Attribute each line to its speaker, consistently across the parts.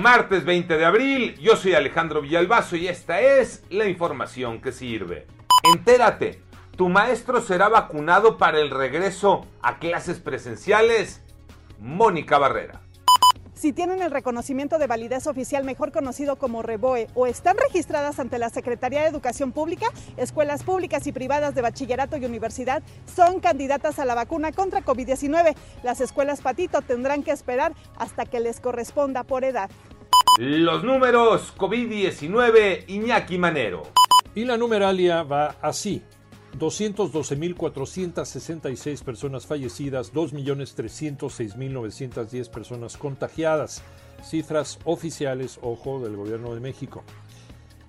Speaker 1: Martes 20 de abril, yo soy Alejandro Villalbazo y esta es la información que sirve. Entérate, ¿tu maestro será vacunado para el regreso a clases presenciales? Mónica Barrera.
Speaker 2: Si tienen el reconocimiento de validez oficial mejor conocido como REBOE o están registradas ante la Secretaría de Educación Pública, escuelas públicas y privadas de bachillerato y universidad son candidatas a la vacuna contra COVID-19. Las escuelas Patito tendrán que esperar hasta que les corresponda por edad.
Speaker 1: Los números COVID-19 Iñaki Manero.
Speaker 3: Y la numeralia va así. 212.466 personas fallecidas, 2.306.910 personas contagiadas. Cifras oficiales, ojo, del Gobierno de México.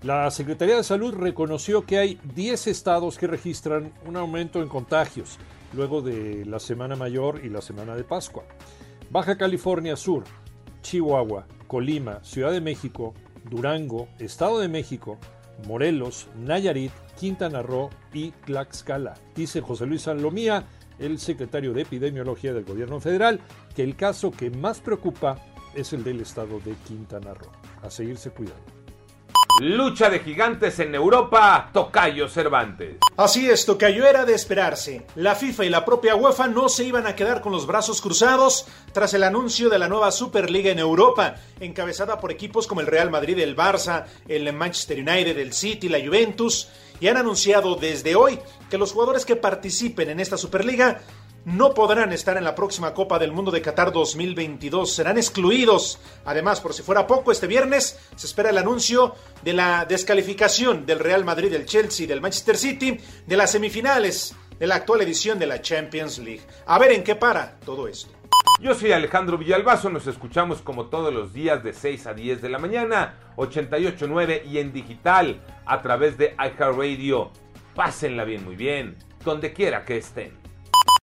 Speaker 3: La Secretaría de Salud reconoció que hay 10 estados que registran un aumento en contagios luego de la Semana Mayor y la Semana de Pascua. Baja California Sur, Chihuahua, Colima, Ciudad de México, Durango, Estado de México, Morelos, Nayarit, Quintana Roo y Tlaxcala. Dice José Luis Salomía, el secretario de Epidemiología del Gobierno Federal, que el caso que más preocupa es el del estado de Quintana Roo. A seguirse cuidando.
Speaker 1: Lucha de gigantes en Europa, Tocayo Cervantes.
Speaker 4: Así es, Tocayo era de esperarse. La FIFA y la propia UEFA no se iban a quedar con los brazos cruzados tras el anuncio de la nueva Superliga en Europa, encabezada por equipos como el Real Madrid, el Barça, el Manchester United, el City, la Juventus, y han anunciado desde hoy que los jugadores que participen en esta Superliga no podrán estar en la próxima Copa del Mundo de Qatar 2022. Serán excluidos. Además, por si fuera poco, este viernes se espera el anuncio de la descalificación del Real Madrid, del Chelsea y del Manchester City de las semifinales de la actual edición de la Champions League. A ver en qué para todo esto.
Speaker 1: Yo soy Alejandro Villalbazo, nos escuchamos como todos los días de 6 a 10 de la mañana, 88.9 y en digital a través de iHeartRadio. Pásenla bien, muy bien, donde quiera que estén.